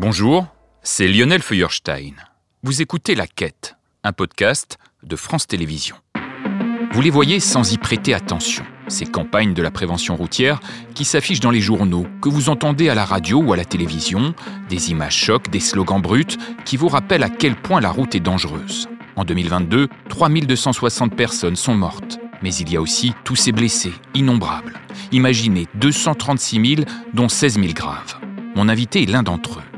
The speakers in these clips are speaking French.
Bonjour, c'est Lionel Feuerstein. Vous écoutez La Quête, un podcast de France Télévisions. Vous les voyez sans y prêter attention, ces campagnes de la prévention routière qui s'affichent dans les journaux, que vous entendez à la radio ou à la télévision, des images chocs, des slogans bruts qui vous rappellent à quel point la route est dangereuse. En 2022, 3260 personnes sont mortes. Mais il y a aussi tous ces blessés, innombrables. Imaginez 236 000, dont 16 000 graves. Mon invité est l'un d'entre eux.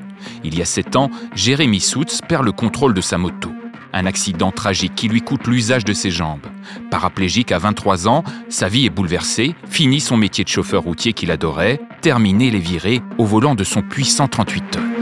Il y a 7 ans, Jérémy Soutz perd le contrôle de sa moto. Un accident tragique qui lui coûte l'usage de ses jambes. Paraplégique à 23 ans, sa vie est bouleversée, finit son métier de chauffeur routier qu'il adorait, terminé les virées au volant de son puissant 38 tonnes.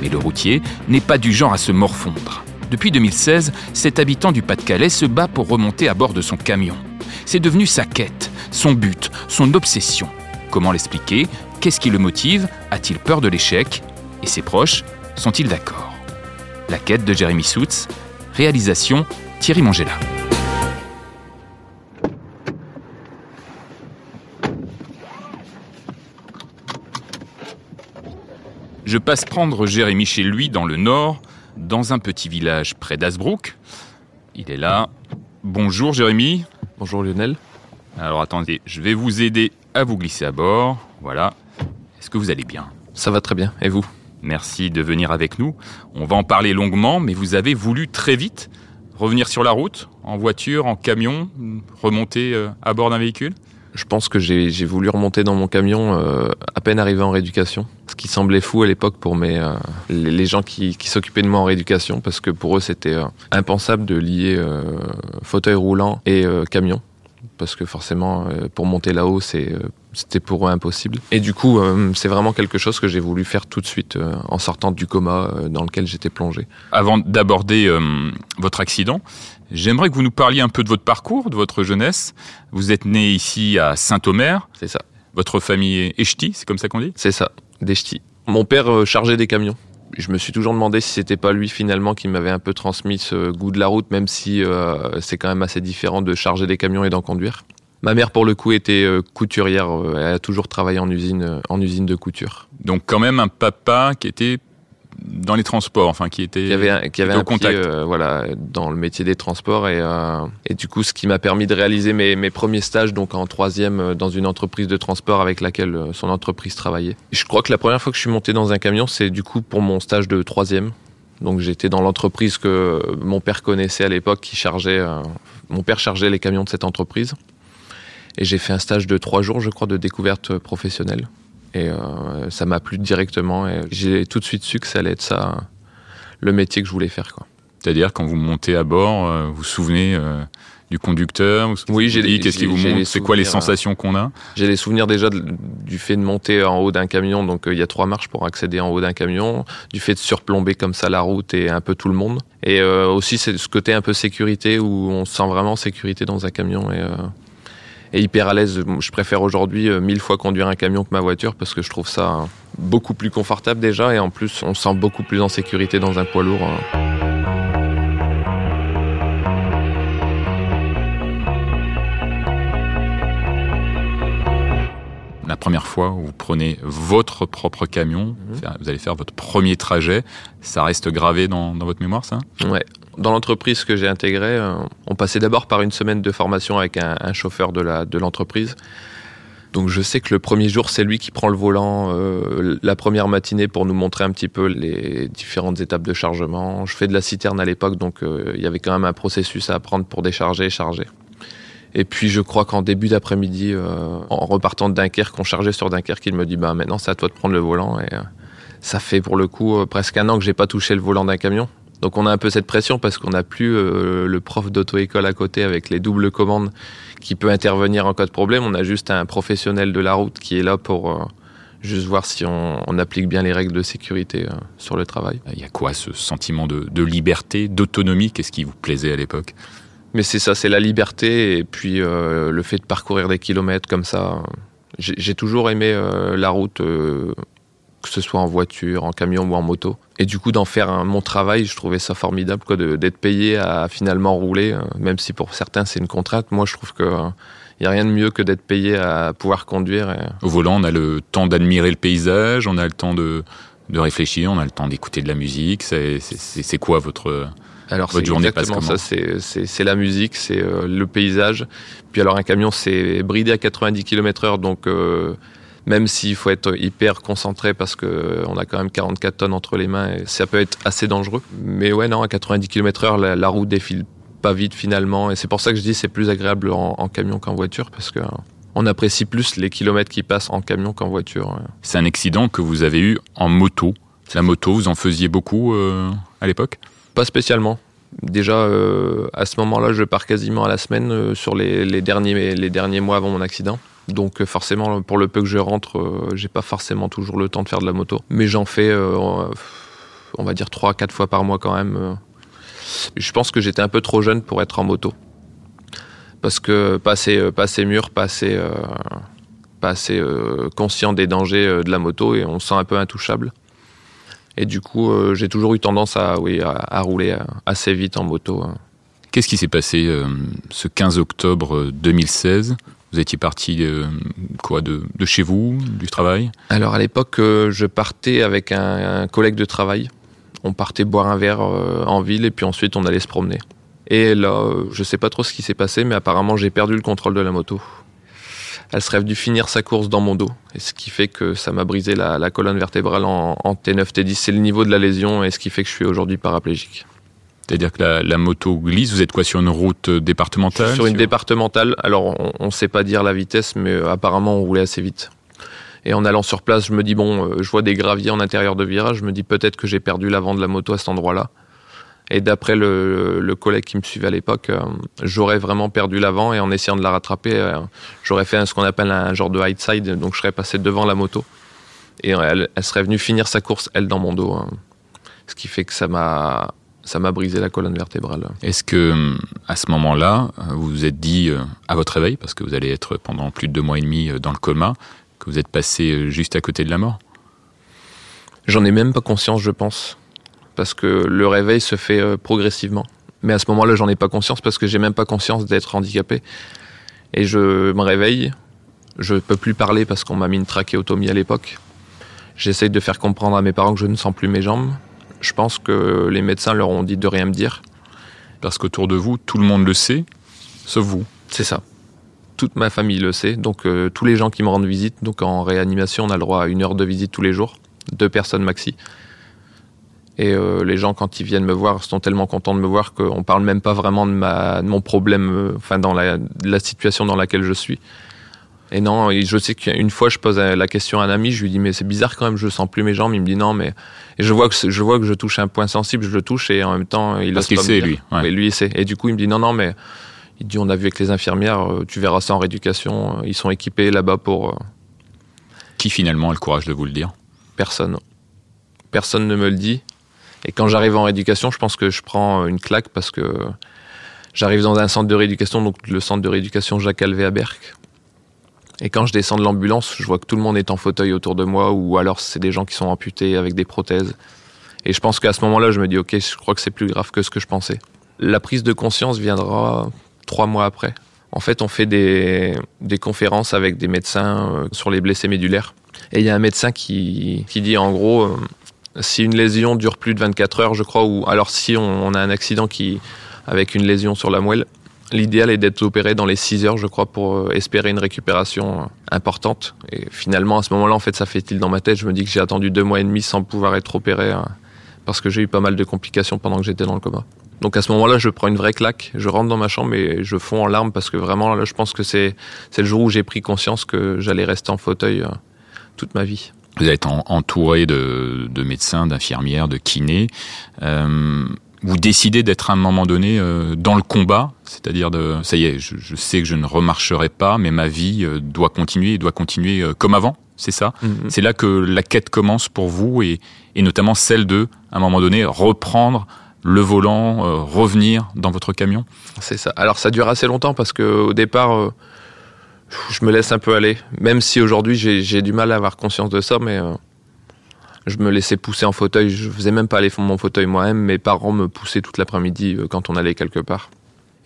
Mais le routier n'est pas du genre à se morfondre. Depuis 2016, cet habitant du Pas-de-Calais se bat pour remonter à bord de son camion. C'est devenu sa quête, son but, son obsession. Comment l'expliquer? Qu'est-ce qui le motive? A-t-il peur de l'échec? Et ses proches sont-ils d'accord? La quête de Jérémy Soutz, réalisation Thierry Mongela. Je passe prendre Jérémy chez lui dans le nord, dans un petit village près d'Asbrook. Il est là. Bonjour Jérémy. Bonjour Lionel. Alors attendez, je vais vous aider à vous glisser à bord. Voilà. Est-ce que vous allez bien? Ça va très bien. Et vous? Merci de venir avec nous. On va en parler longuement, mais vous avez voulu très vite revenir sur la route, en voiture, en camion, remonter euh, à bord d'un véhicule? Je pense que j'ai voulu remonter dans mon camion euh, à peine arrivé en rééducation. Ce qui semblait fou à l'époque pour mes, euh, les, gens qui, s'occupaient de moi en rééducation, parce que pour eux c'était impensable de lier fauteuil roulant et camion. Parce que forcément, euh, pour monter là-haut, euh, c'était pour eux impossible. Et du coup, euh, c'est vraiment quelque chose que j'ai voulu faire tout de suite en sortant du coma dans lequel j'étais plongé. Avant d'aborder euh, votre accident, j'aimerais que vous nous parliez un peu de votre parcours, de votre jeunesse. Vous êtes né ici à Saint-Omer. C'est ça. Votre famille est ch'ti, c'est comme ça qu'on dit? C'est ça, des ch'tis. Mon père chargeait des camions. Je me suis toujours demandé si c'était pas lui finalement qui m'avait un peu transmis ce goût de la route, même si euh, c'est quand même assez différent de charger des camions et d'en conduire. Ma mère, pour le coup, était euh, couturière. euh, Elle a toujours travaillé en usine, en usine de couture. Donc quand même un papa qui était dans les transports, enfin qui était Qui avait, un- qui avait au un pied, contact. euh, voilà, dans le métier des transports et, euh, et du coup, ce qui m'a permis de réaliser mes, mes premiers stages, donc en troisième, euh, dans une entreprise de transport avec laquelle son entreprise travaillait. Je crois que la première fois que je suis monté dans un camion, c'est du coup pour mon stage de troisième. Donc j'étais dans l'entreprise que mon père connaissait à l'époque, qui chargeait. euh, mon père chargeait les camions de cette entreprise. Et j'ai fait un stage de trois jours, je crois, de découverte professionnelle. Et euh, ça m'a plu directement. Et j'ai tout de suite su que ça allait être ça, le métier que je voulais faire. Quoi. C'est-à-dire quand vous montez à bord, euh, vous vous souvenez euh, du conducteur Oui, j'ai dit Qu'est-ce qui vous montre C'est quoi les souvenirs, sensations qu'on a? J'ai les souvenirs déjà de- du fait de monter en haut d'un camion. Donc il y a trois marches pour accéder en haut d'un camion. Du fait de surplomber comme ça la route et un peu tout le monde. Et aussi c'est ce côté un peu sécurité où on se sent vraiment en sécurité dans un camion et, et hyper à l'aise. Je préfère aujourd'hui euh, mille fois conduire un camion que ma voiture parce que je trouve ça euh, beaucoup plus confortable déjà et en plus on se sent beaucoup plus en sécurité dans un poids lourd. euh. La première fois où vous prenez votre propre camion, Mhm. vous allez faire votre premier trajet, ça reste gravé dans, dans votre mémoire, ça? Ouais. Dans l'entreprise que j'ai intégrée, euh, on passait d'abord par une semaine de formation avec un, chauffeur de l'entreprise. Donc je sais que le premier jour, c'est lui qui prend le volant euh, la première matinée pour nous montrer un petit peu les différentes étapes de chargement. Je fais de la citerne à l'époque, donc euh, il y avait quand même un processus à apprendre pour décharger et charger. Et puis je crois qu'en début d'après-midi, en repartant de Dunkerque, on chargeait sur Dunkerque, il me dit bah maintenant c'est à toi de prendre le volant et ça fait pour le coup presque un an que j'ai pas touché le volant d'un camion. Donc on a un peu cette pression parce qu'on n'a plus euh, le prof d'auto-école à côté avec les doubles commandes qui peut intervenir en cas de problème. On a juste un professionnel de la route qui est là pour euh, juste voir si on, on applique bien les règles de sécurité euh, sur le travail. Il y a quoi ce sentiment de, de liberté, d'autonomie? Qu'est-ce qui vous plaisait à l'époque? Mais c'est ça, c'est la liberté et puis le fait de parcourir des kilomètres comme ça. J'ai toujours aimé la route, que ce soit en voiture, en camion ou en moto. Et du coup, d'en faire un, mon travail, je trouvais ça formidable, quoi, d'être payé à finalement rouler, euh, même si pour certains c'est une contrainte. Moi, je trouve que euh, il y a rien de mieux que d'être payé à pouvoir conduire. Au volant, on a le temps d'admirer le paysage, on a le temps de, de réfléchir, on a le temps d'écouter de la musique. C'est quoi votre alors c'est exactement ça, c'est la musique, c'est euh, le paysage. Puis alors un camion c'est bridé à 90 km/h, donc euh, même s'il faut être hyper concentré parce que on a quand même 44 tonnes entre les mains, et ça peut être assez dangereux. Mais ouais non, à 90 km/h la, la route défile pas vite finalement, et c'est pour ça que je dis c'est plus agréable en, en camion qu'en voiture parce que on apprécie plus les kilomètres qui passent en camion qu'en voiture. C'est un accident que vous avez eu en moto. La moto, vous en faisiez beaucoup euh, à l'époque? Pas spécialement. Déjà, euh, à ce moment-là, je pars quasiment à la semaine euh, sur les, derniers, les derniers mois avant mon accident. Donc forcément, pour le peu que je rentre, j'ai pas forcément toujours le temps de faire de la moto. Mais j'en fais, on va dire, 3-4 fois par mois quand même. Je pense que j'étais un peu trop jeune pour être en moto parce que pas assez, euh, mûr, pas assez, euh, pas assez euh, conscient des dangers de la moto et on se sent un peu intouchable. Et du coup, j'ai toujours eu tendance à, oui, à, rouler assez vite en moto. Hein. Qu'est-ce qui s'est passé ce 15 octobre 2016 Vous étiez parti quoi de, de, chez vous, du travail? Alors à l'époque, je partais avec un, collègue de travail. On partait boire un verre en ville et puis ensuite on allait se promener. Et là, je sais pas trop ce qui s'est passé, mais apparemment j'ai perdu le contrôle de la moto. Elle serait venue finir sa course dans mon dos, et ce qui fait que ça m'a brisé la, colonne vertébrale en, T9, T10. C'est le niveau de la lésion, et ce qui fait que je suis aujourd'hui paraplégique. C'est-à-dire que la, moto glisse, vous êtes quoi sur une route départementale Sur une départementale, alors on ne sait pas dire la vitesse, mais euh, apparemment on roulait assez vite. Et en allant sur place, je me dis, bon, euh, je vois des graviers en intérieur de virage, je me dis peut-être que j'ai perdu l'avant de la moto à cet endroit-là. Et d'après le, collègue qui me suivait à l'époque, euh, j'aurais vraiment perdu l'avant et en essayant de la rattraper, euh, j'aurais fait ce qu'on appelle un genre de high side, donc je serais passé devant la moto. Et elle, serait venue finir sa course, elle, dans mon dos. Hein. Ce qui fait que ça m'a ça m'a brisé la colonne vertébrale. Est-ce que à ce moment-là, vous vous êtes dit à votre réveil, parce que vous allez être pendant plus de deux mois et demi dans le coma, que vous êtes passé juste à côté de la mort? J'en ai même pas conscience, je pense parce que le réveil se fait euh, progressivement. Mais à ce moment-là, j'en ai pas conscience parce que j'ai même pas conscience d'être handicapé. Et je me réveille, je peux plus parler parce qu'on m'a mis une trachéotomie à l'époque. J'essaye de faire comprendre à mes parents que je ne sens plus mes jambes. Je pense que les médecins leur ont dit de rien me dire. Parce qu'autour de vous, tout le monde le sait, sauf vous. C'est ça. Toute ma famille le sait. Donc euh, tous les gens qui me rendent visite, donc en réanimation, on a le droit à une heure de visite tous les jours, deux personnes maxi. Et euh, les gens, quand ils viennent me voir, sont tellement contents de me voir qu'on parle même pas vraiment de, ma, de mon problème, euh, enfin, dans la, la, situation dans laquelle je suis. Et non, je sais qu'une fois, je pose la question à un ami, je lui dis, mais c'est bizarre quand même, je sens plus mes jambes. Il me dit, non, mais, et je vois que, je vois que je touche un point sensible, je le touche, et en même temps, il Parce qu'il sait, lui. Mais lui, il sait. Et du coup, il me dit, non, non, mais, il dit, on a vu avec les infirmières, euh, tu verras ça en rééducation, ils sont équipés là-bas pour. Qui finalement a le courage de vous le dire? Personne. Personne ne me le dit. Et quand j'arrive en rééducation, je pense que je prends une claque parce que j'arrive dans un centre de rééducation, donc le centre de rééducation Jacques Alvé à Berck. Et quand je descends de l'ambulance, je vois que tout le monde est en fauteuil autour de moi, ou alors c'est des gens qui sont amputés avec des prothèses. Et je pense qu'à ce moment-là, je me dis, ok, je crois que c'est plus grave que ce que je pensais. La prise de conscience viendra trois mois après. En fait, on fait des, des conférences avec des médecins euh, sur les blessés médulaires. Et il y a un médecin qui, qui dit en gros, euh, si une lésion dure plus de 24 heures, je crois, ou alors si on, a un accident qui, avec une lésion sur la moelle, l'idéal est d'être opéré dans les 6 heures, je crois, pour euh, espérer une récupération euh, importante. Et finalement, à ce moment-là, en fait, ça fait-il dans ma tête. Je me dis que j'ai attendu deux mois et demi sans pouvoir être opéré hein, parce que j'ai eu pas mal de complications pendant que j'étais dans le coma. Donc à ce moment-là, je prends une vraie claque, je rentre dans ma chambre et je fonds en larmes parce que vraiment, là, je pense que c'est le jour où j'ai pris conscience que j'allais rester en fauteuil euh, toute ma vie. Vous êtes entouré de, médecins, d'infirmières, de kinés. Vous décidez d'être à un moment donné euh, dans le combat, c'est-à-dire de ça y est, je, sais que je ne remarcherai pas, mais ma vie euh, doit continuer, doit continuer comme avant. C'est ça. Mm-hmm. C'est là que la quête commence pour vous et, et, notamment celle de, à un moment donné, reprendre le volant, revenir dans votre camion. C'est ça. Alors ça dure assez longtemps parce que au départ je me laisse un peu aller. Même si aujourd'hui j'ai du mal à avoir conscience de ça, mais euh, je me laissais pousser en fauteuil. Je faisais même pas aller fond mon fauteuil moi-même. Mes parents me poussaient toute l'après-midi euh, quand on allait quelque part.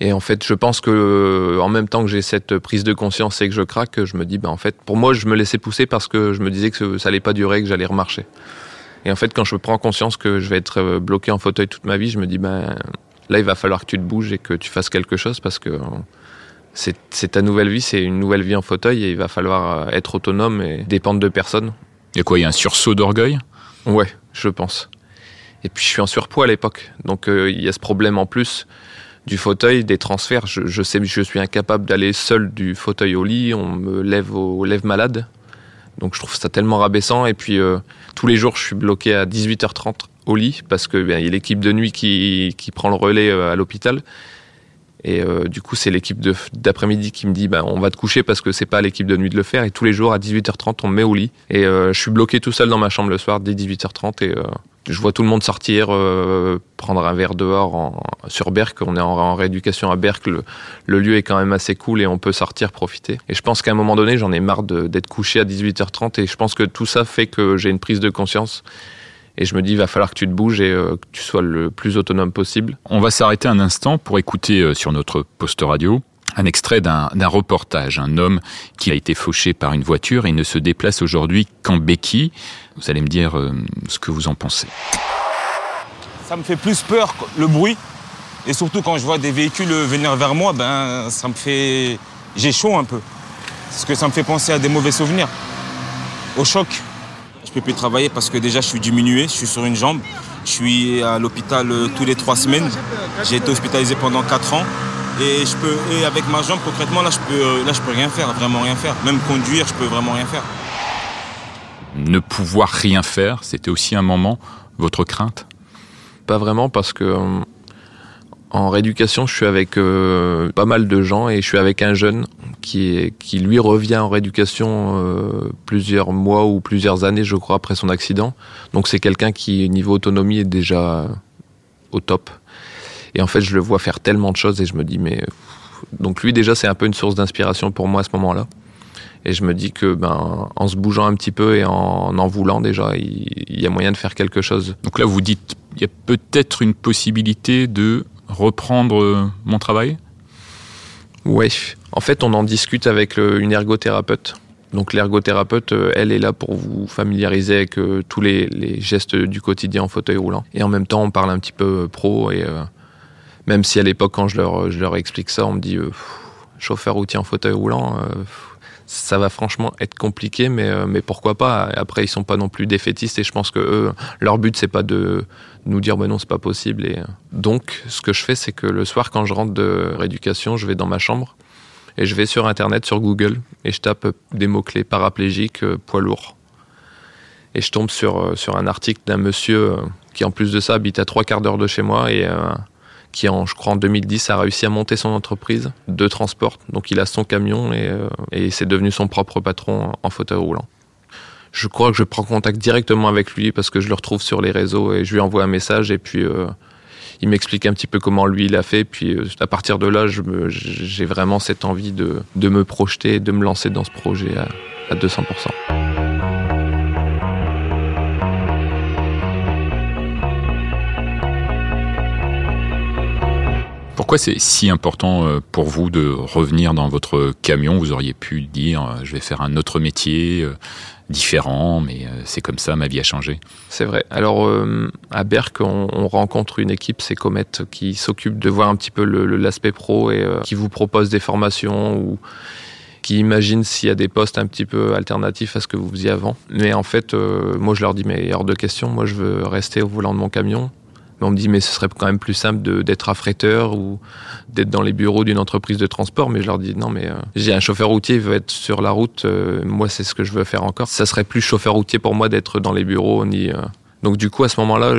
Et en fait, je pense que euh, en même temps que j'ai cette prise de conscience et que je craque, je me dis, ben en fait, pour moi, je me laissais pousser parce que je me disais que ça allait pas durer, que j'allais remarcher. Et en fait, quand je prends conscience que je vais être euh, bloqué en fauteuil toute ma vie, je me dis, ben, là, il va falloir que tu te bouges et que tu fasses quelque chose parce que c'est ta nouvelle vie, c'est une nouvelle vie en fauteuil et il va falloir être autonome et dépendre de personne. A quoi Il y a un sursaut d'orgueil? Ouais, je pense. Et puis je suis en surpoids à l'époque, donc il y a ce problème en plus du fauteuil, des transferts. Je, je sais, je suis incapable d'aller seul du fauteuil au lit. On me lève au lève malade. Donc je trouve ça tellement rabaissant. Et puis euh, tous les jours, je suis bloqué à 18h30 au lit parce que ben, il y a l'équipe de nuit qui, qui prend le relais euh, à l'hôpital. Et euh, du coup, c'est l'équipe d'après-midi qui me dit ben, on va te coucher parce que c'est pas l'équipe de nuit de le faire. Et tous les jours à 18h30, on me met au lit. Et je suis bloqué tout seul dans ma chambre le soir dès 18h30 et je vois tout le monde sortir, euh, prendre un verre dehors en, sur Berck. On est en, rééducation à Berck. Le, lieu est quand même assez cool et on peut sortir, profiter. Et je pense qu'à un moment donné, j'en ai marre d'être couché à 18h30 et je pense que tout ça fait que j'ai une prise de conscience. Et je me dis, il va falloir que tu te bouges et euh, que tu sois le plus autonome possible. On va s'arrêter un instant pour écouter euh, sur notre poste radio un extrait d'un reportage, un homme qui a été fauché par une voiture et ne se déplace aujourd'hui qu'en béquille. Vous allez me dire euh, ce que vous en pensez. Ça me fait plus peur le bruit et surtout quand je vois des véhicules venir vers moi, ben ça me fait j'ai chaud un peu parce que ça me fait penser à des mauvais souvenirs, au choc. Je peux plus travailler parce que déjà je suis diminué, je suis sur une jambe, je suis à l'hôpital euh, tous les trois semaines. J'ai été hospitalisé pendant quatre ans. Et, je peux, et avec ma jambe, concrètement, là je, peux, euh, là, je peux rien faire, vraiment rien faire. Même conduire, je peux vraiment rien faire. Ne pouvoir rien faire, c'était aussi un moment, votre crainte? Pas vraiment, parce que euh, en rééducation, je suis avec euh, pas mal de gens et je suis avec un jeune qui, qui lui revient en rééducation plusieurs mois ou plusieurs années, je crois, après son accident. Donc c'est quelqu'un qui, niveau autonomie, est déjà au top. Et en fait, je le vois faire tellement de choses et je me dis, mais. Donc lui, déjà, c'est un peu une source d'inspiration pour moi à ce moment-là. Et je me dis que, ben, en se bougeant un petit peu et en en voulant déjà, il, y a moyen de faire quelque chose. Donc là, vous dites, il y a peut-être une possibilité de reprendre euh, mon travail? Oui. En fait, on en discute avec une ergothérapeute. Donc l'ergothérapeute, euh, elle est là pour vous familiariser avec euh, tous les, gestes du quotidien en fauteuil roulant. Et en même temps, on parle un petit peu pro et même si à l'époque, quand je leur, je leur explique ça, on me dit euh, chauffeur routier en fauteuil roulant, euh, ça va franchement être compliqué, mais, euh, mais pourquoi pas? Après, ils sont pas non plus défaitistes et je pense que eux, leur but, c'est pas de nous dire ben non, c'est pas possible. Et donc, ce que je fais, c'est que le soir, quand je rentre de rééducation, je vais dans ma chambre et je vais sur Internet, sur Google, et je tape des mots-clés paraplégique, poids lourd. Et je tombe sur, sur un article d'un monsieur qui, en plus de ça, habite à trois quarts d'heure de chez moi et qui en, je crois en 2010 a réussi à monter son entreprise de transport. Donc il a son camion et, euh, et c'est devenu son propre patron en fauteuil roulant. Je crois que je prends contact directement avec lui parce que je le retrouve sur les réseaux et je lui envoie un message et puis euh, il m'explique un petit peu comment lui il a fait. Puis euh, à partir de là, j'ai vraiment cette envie de, de, me projeter, de me lancer dans ce projet à, à 200%. Pourquoi c'est si important euh, pour vous de revenir dans votre camion? Vous auriez pu dire euh, je vais faire un autre métier différent, mais c'est comme ça, ma vie a changé. C'est vrai. Alors à Berck, on, rencontre une équipe, c'est Comet, qui s'occupe de voir un petit peu l'aspect pro et qui vous propose des formations ou qui imagine s'il y a des postes un petit peu alternatifs à ce que vous faisiez avant. Mais en fait, moi je leur dis mais hors de question, moi je veux rester au volant de mon camion on me dit, mais ce serait quand même plus simple d'être affréteur ou d'être dans les bureaux d'une entreprise de transport. Mais je leur dis, non, mais euh, j'ai un chauffeur routier, il veut être sur la route. Euh, moi, c'est ce que je veux faire encore. Ça serait plus chauffeur routier pour moi d'être dans les bureaux. Ni, euh. Donc, du coup, à ce moment-là,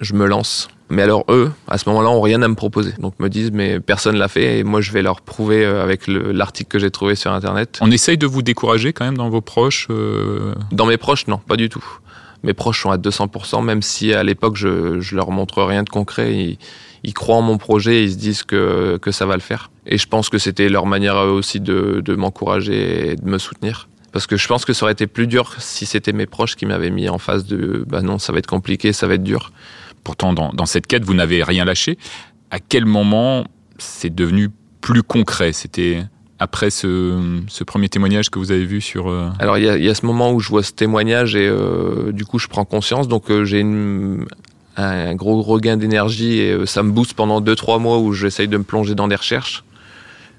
je, me lance. Mais alors, eux, à ce moment-là, ont rien à me proposer. Donc, me disent, mais personne l'a fait et moi, je vais leur prouver avec l'article que j'ai trouvé sur Internet. On essaye de vous décourager quand même dans vos proches Dans mes proches, non, pas du tout mes proches sont à 200%, même si à l'époque je, je leur montre rien de concret. Ils, croient en mon projet, et ils se disent que, que ça va le faire. Et je pense que c'était leur manière aussi de, de m'encourager et de me soutenir. Parce que je pense que ça aurait été plus dur si c'était mes proches qui m'avaient mis en face de bah non, ça va être compliqué, ça va être dur. Pourtant, dans, dans cette quête, vous n'avez rien lâché. À quel moment c'est devenu plus concret? C'était après ce, premier témoignage que vous avez vu sur... Euh, Alors il y a, ce moment où je vois ce témoignage et euh, du coup je prends conscience, donc euh, j'ai un gros regain d'énergie et ça me booste pendant 2-3 mois où j'essaye de me plonger dans des recherches.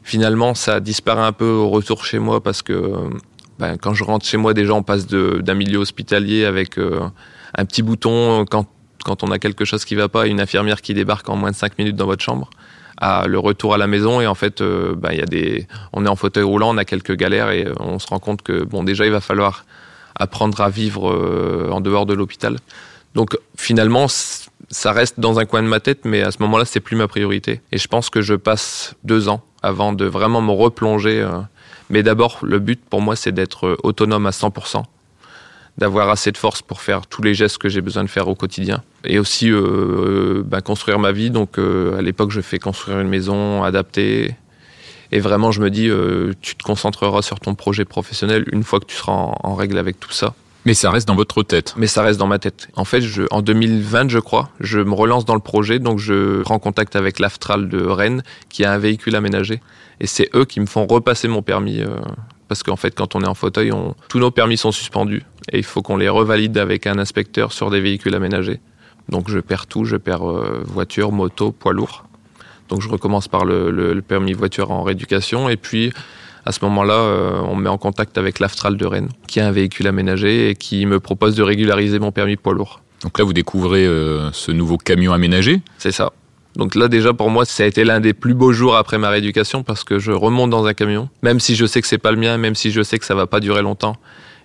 Finalement ça disparaît un peu au retour chez moi parce que ben, quand je rentre chez moi déjà on passe d'un milieu hospitalier avec un petit bouton quand, quand on a quelque chose qui va pas, une infirmière qui débarque en moins de 5 minutes dans votre chambre à le retour à la maison et en fait euh, bah, y a des on est en fauteuil roulant on a quelques galères et euh, on se rend compte que bon déjà il va falloir apprendre à vivre euh, en dehors de l'hôpital. Donc finalement ça reste dans un coin de ma tête mais à ce moment-là c'est plus ma priorité. Et je pense que je passe deux ans avant de vraiment me replonger mais d'abord le but pour moi c'est d'être autonome à 100% d'avoir assez de force pour faire tous les gestes que j'ai besoin de faire au quotidien. Et aussi euh, euh ben, construire ma vie. Donc euh, à l'époque, je fais construire une maison adaptée. Et vraiment, je me dis, euh, tu te concentreras sur ton projet professionnel une fois que tu seras en, en, règle avec tout ça. Mais ça reste dans votre tête. Mais ça reste dans ma tête. En fait, je, en 2020, je crois, je me relance dans le projet, donc je prends contact avec l'Aftral de Rennes, qui a un véhicule aménagé. Et c'est eux qui me font repasser mon permis parce qu'en fait, quand on est en fauteuil, on... tous nos permis sont suspendus et il faut qu'on les revalide avec un inspecteur sur des véhicules aménagés. Donc je perds tout, je perds euh, voiture, moto, poids lourd. Donc je recommence par le, permis voiture en rééducation et puis à ce moment-là, euh, on me met en contact avec l'Aftral de Rennes, qui a un véhicule aménagé et qui me propose de régulariser mon permis poids lourd. Donc là, vous découvrez euh, ce nouveau camion aménagé C'est ça. Donc là déjà pour moi ça a été l'un des plus beaux jours après ma rééducation parce que je remonte dans un camion, même si je sais que c'est pas le mien, même si je sais que ça va pas durer longtemps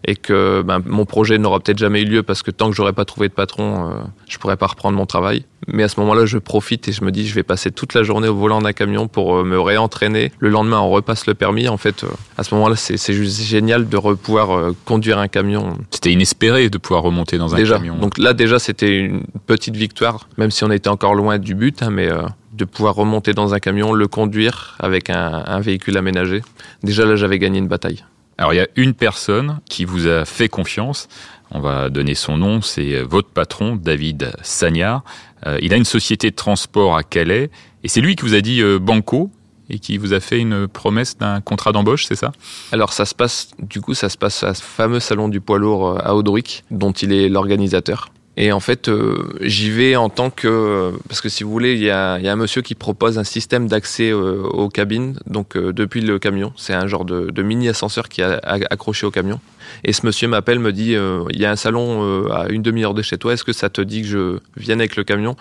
et que ben, mon projet n'aura peut-être jamais eu lieu parce que tant que j'aurais pas trouvé de patron, euh, je pourrais pas reprendre mon travail. Mais à ce moment-là, je profite et je me dis, je vais passer toute la journée au volant d'un camion pour euh, me réentraîner. Le lendemain, on repasse le permis. En fait, euh, à ce moment-là, c'est juste génial de pouvoir euh, conduire un camion. C'était inespéré de pouvoir remonter dans un déjà. camion. Donc là, déjà, c'était une petite victoire, même si on était encore loin du but, hein, mais de pouvoir remonter dans un camion, le conduire avec un, un véhicule aménagé. Déjà là, j'avais gagné une bataille. Alors il y a une personne qui vous a fait confiance. On va donner son nom, c'est votre patron, David Sagnard. Euh, il a une société de transport à Calais et c'est lui qui vous a dit euh, banco et qui vous a fait une promesse d'un contrat d'embauche, c'est ça? Alors ça se passe, du coup, ça se passe à ce fameux salon du poids lourd euh, à Audruic, dont il est l'organisateur. Et en fait, euh, j'y vais en tant que parce que si vous voulez, il y a, un monsieur qui propose un système d'accès euh, aux cabines, donc euh, depuis le camion. C'est un genre de, de, mini ascenseur qui est accroché au camion. Et ce monsieur m'appelle, me dit, il y a un salon à une demi-heure de chez toi. Est-ce que ça te dit que je vienne avec le camion?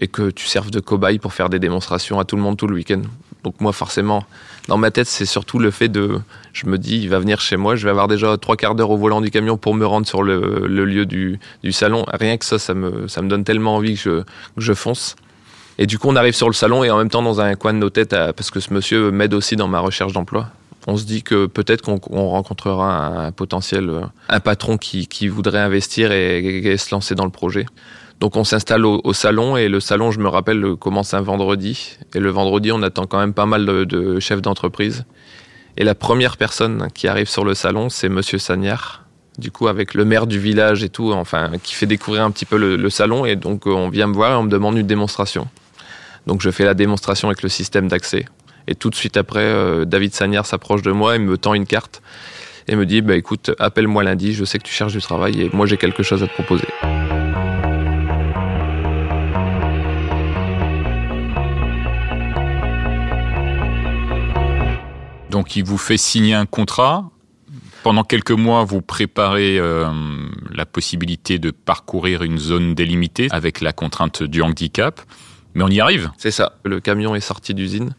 Et que tu serves de cobaye pour faire des démonstrations à tout le monde tout le week-end Donc moi, forcément, dans ma tête, c'est surtout le fait de, je me dis, il va venir chez moi, je vais avoir déjà trois quarts d'heure au volant du camion pour me rendre sur le, lieu du, salon. Rien que ça, ça me, donne tellement envie que je, fonce. Et du coup, on arrive sur le salon et en même temps, dans un coin de nos têtes, parce que ce monsieur m'aide aussi dans ma recherche d'emploi. On se dit que peut-être qu'on rencontrera un, potentiel, un patron qui voudrait investir et, se lancer dans le projet. Donc on s'installe au, salon et le salon, je me rappelle, commence un vendredi. Et le vendredi, on attend quand même pas mal de, chefs d'entreprise. Et la première personne qui arrive sur le salon, c'est Monsieur Sagnard. Du coup, avec le maire du village et tout, enfin, qui fait découvrir un petit peu le, salon. Et donc, on vient me voir et on me demande une démonstration. Donc, je fais la démonstration avec le système d'accès. Et tout de suite après, euh, David Sagnard s'approche de moi et me tend une carte et me dit, bah, écoute, appelle-moi lundi, je sais que tu cherches du travail et moi j'ai quelque chose à te proposer. Donc il vous fait signer un contrat. Pendant quelques mois, vous préparez euh, la possibilité de parcourir une zone délimitée avec la contrainte du handicap. Mais on y arrive. C'est ça. Le camion est sorti d'usine.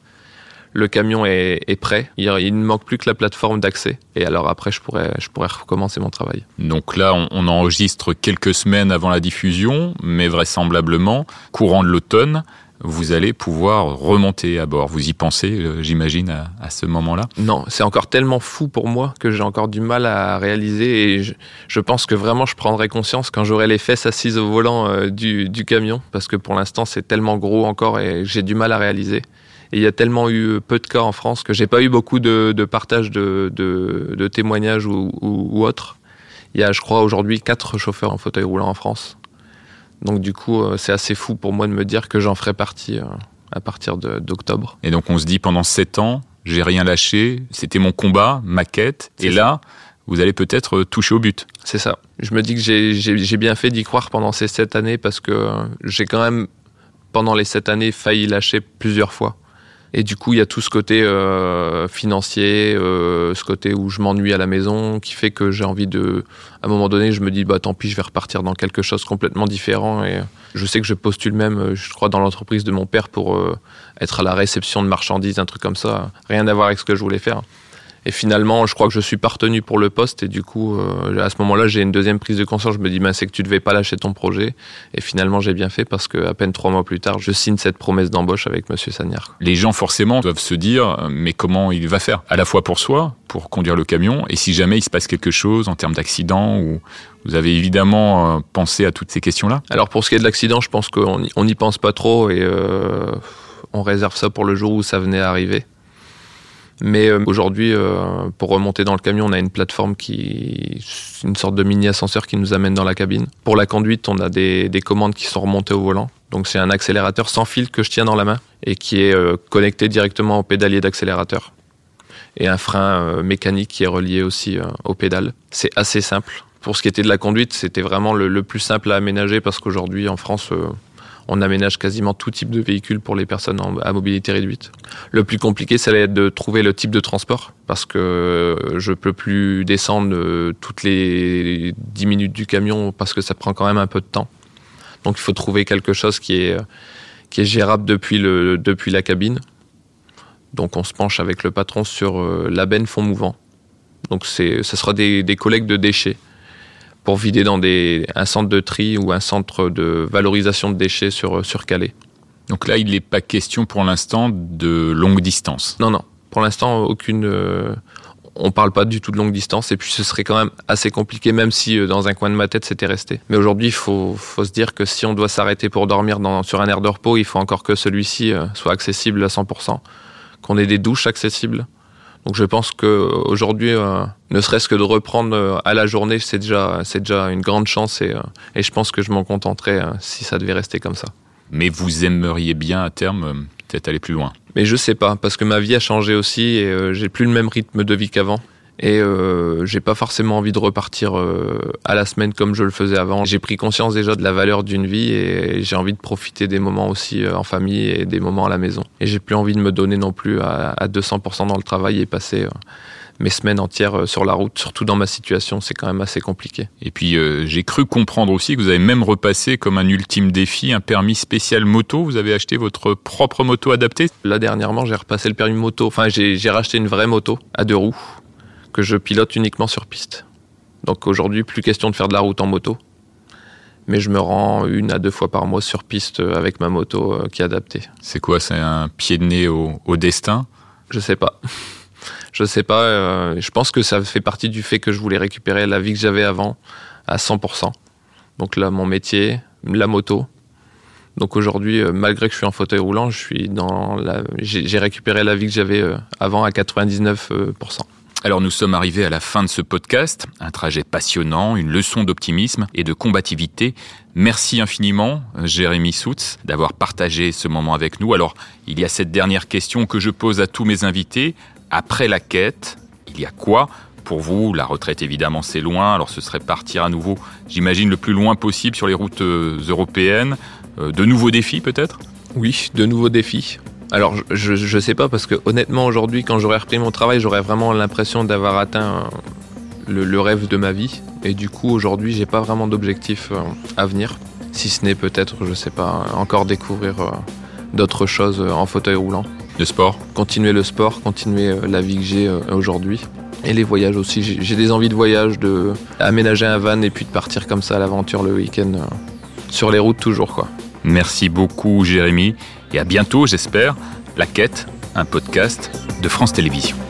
Le camion est, prêt. Il, ne manque plus que la plateforme d'accès. Et alors après, je pourrais, je pourrais recommencer mon travail. Donc là, on, on enregistre quelques semaines avant la diffusion, mais vraisemblablement, courant de l'automne, vous allez pouvoir remonter à bord. Vous y pensez, euh, j'imagine, à, ce moment-là Non, c'est encore tellement fou pour moi que j'ai encore du mal à réaliser et je, pense que vraiment je prendrai conscience quand j'aurai les fesses assises au volant euh, du, camion parce que pour l'instant c'est tellement gros encore et j'ai du mal à réaliser. Et il y a tellement eu peu de cas en France que j'ai pas eu beaucoup de, de partage de, de, témoignages ou, ou autres. Il y a, je crois, aujourd'hui quatre chauffeurs en fauteuil roulant en France. Donc du coup, euh, c'est assez fou pour moi de me dire que j'en ferai partie euh, à partir d'octobre. Et donc on se dit pendant sept ans, j'ai rien lâché, c'était mon combat, ma quête, et là, vous allez peut-être toucher au but. C'est ça. Je me dis que j'ai bien fait d'y croire pendant ces sept années parce que j'ai quand même, pendant les sept années, failli lâcher plusieurs fois. Et du coup, il y a tout ce côté euh, financier, euh, ce côté où je m'ennuie à la maison, qui fait que j'ai envie de. À un moment donné, je me dis, bah tant pis, je vais repartir dans quelque chose complètement différent. Et je sais que je postule même, je crois, dans l'entreprise de mon père pour euh, être à la réception de marchandises, un truc comme ça. Rien à voir avec ce que je voulais faire. Et finalement, je crois que je suis partenu pour le poste. Et du coup, euh, à ce moment-là, j'ai une deuxième prise de conscience. Je me dis, ben, c'est que tu devais pas lâcher ton projet. Et finalement, j'ai bien fait parce que à peine trois mois plus tard, je signe cette promesse d'embauche avec Monsieur Sagnard. Les gens, forcément, doivent se dire, mais comment il va faire? À la fois pour soi, pour conduire le camion, et si jamais il se passe quelque chose en termes d'accident ou vous avez évidemment euh, pensé à toutes ces questions-là? Alors pour ce qui est de l'accident, je pense qu'on n'y pense pas trop et euh, on réserve ça pour le jour où ça venait à arriver. Mais euh, aujourd'hui, euh, pour remonter dans le camion, on a une plateforme qui, une sorte de mini ascenseur qui nous amène dans la cabine. Pour la conduite, on a des, des commandes qui sont remontées au volant. Donc c'est un accélérateur sans fil que je tiens dans la main et qui est euh, connecté directement au pédalier d'accélérateur. Et un frein mécanique qui est relié aussi au pédale. C'est assez simple. Pour ce qui était de la conduite, c'était vraiment le, le, plus simple à aménager parce qu'aujourd'hui en France, on aménage quasiment tout type de véhicule pour les personnes à mobilité réduite. Le plus compliqué, ça va être de trouver le type de transport, parce que je peux plus descendre euh, toutes les 10 minutes du camion, parce que ça prend quand même un peu de temps. Donc il faut trouver quelque chose qui est, est gérable depuis, la cabine. Donc on se penche avec le patron sur euh, la benne fond mouvant. Donc ce sera des, des collectes de déchets pour vider dans des, un centre de tri ou un centre de valorisation de déchets sur, sur Calais. Donc là, il n'est pas question pour l'instant de longue distance. Non, non. Pour l'instant, aucune. Euh, on parle pas du tout de longue distance et puis ce serait quand même assez compliqué, même si euh, dans un coin de ma tête c'était resté. Mais aujourd'hui, il faut, faut, se dire que si on doit s'arrêter pour dormir dans, sur un air de repos, il faut encore que celui-ci euh, soit accessible à 100%, qu'on ait des douches accessibles, donc je pense qu'aujourd'hui, euh, ne serait-ce que de reprendre euh, à la journée, c'est déjà, c'est déjà une grande chance et, euh, et je pense que je m'en contenterai si ça devait rester comme ça. Mais vous aimeriez bien à terme peut-être aller plus loin? Mais je sais pas, parce que ma vie a changé aussi et j'ai plus le même rythme de vie qu'avant et euh, j'ai pas forcément envie de repartir euh, à la semaine comme je le faisais avant. J'ai pris conscience déjà de la valeur d'une vie et j'ai envie de profiter des moments aussi euh, en famille et des moments à la maison. Et j'ai plus envie de me donner non plus à, à 200% dans le travail et passer euh, mes semaines entières sur la route, surtout dans ma situation, c'est quand même assez compliqué. Et puis euh, j'ai cru comprendre aussi que vous avez même repassé comme un ultime défi un permis spécial moto. Vous avez acheté votre propre moto adaptée? Là dernièrement, j'ai repassé le permis moto. Enfin, j'ai racheté une vraie moto à deux roues que je pilote uniquement sur piste. Donc aujourd'hui, plus question de faire de la route en moto. Mais je me rends une à deux fois par mois sur piste avec ma moto euh, qui est adaptée. C'est quoi C'est un pied de nez au, destin? Je sais pas. je sais pas. Euh, je pense que ça fait partie du fait que je voulais récupérer la vie que j'avais avant à 100%. Donc là, mon métier, la moto. Donc aujourd'hui, euh, malgré que je suis en fauteuil roulant, je suis dans la... j'ai récupéré la vie que j'avais avant à 99%. Alors nous sommes arrivés à la fin de ce podcast, un trajet passionnant, une leçon d'optimisme et de combativité. Merci infiniment, Jérémy Soutz, d'avoir partagé ce moment avec nous. Alors, il y a cette dernière question que je pose à tous mes invités. Après la quête, il y a quoi pour vous, la retraite évidemment c'est loin, alors ce serait partir à nouveau, j'imagine, le plus loin possible sur les routes euh, européennes. Euh, de nouveaux défis peut-être? Oui, de nouveaux défis. Alors, je, je sais pas, parce que honnêtement, aujourd'hui, quand j'aurais repris mon travail, j'aurais vraiment l'impression d'avoir atteint le, rêve de ma vie. Et du coup, aujourd'hui, j'ai pas vraiment d'objectif euh, à venir. Si ce n'est peut-être, je sais pas, encore découvrir euh, d'autres choses euh, en fauteuil roulant. Le sport Continuer le sport, continuer la vie que j'ai aujourd'hui. Et les voyages aussi. J'ai des envies de voyage, de aménager un van et puis de partir comme ça à l'aventure le week-end. Sur les routes toujours, quoi. Merci beaucoup, Jérémy et à bientôt, j'espère, La Quête, un podcast de France Télévisions.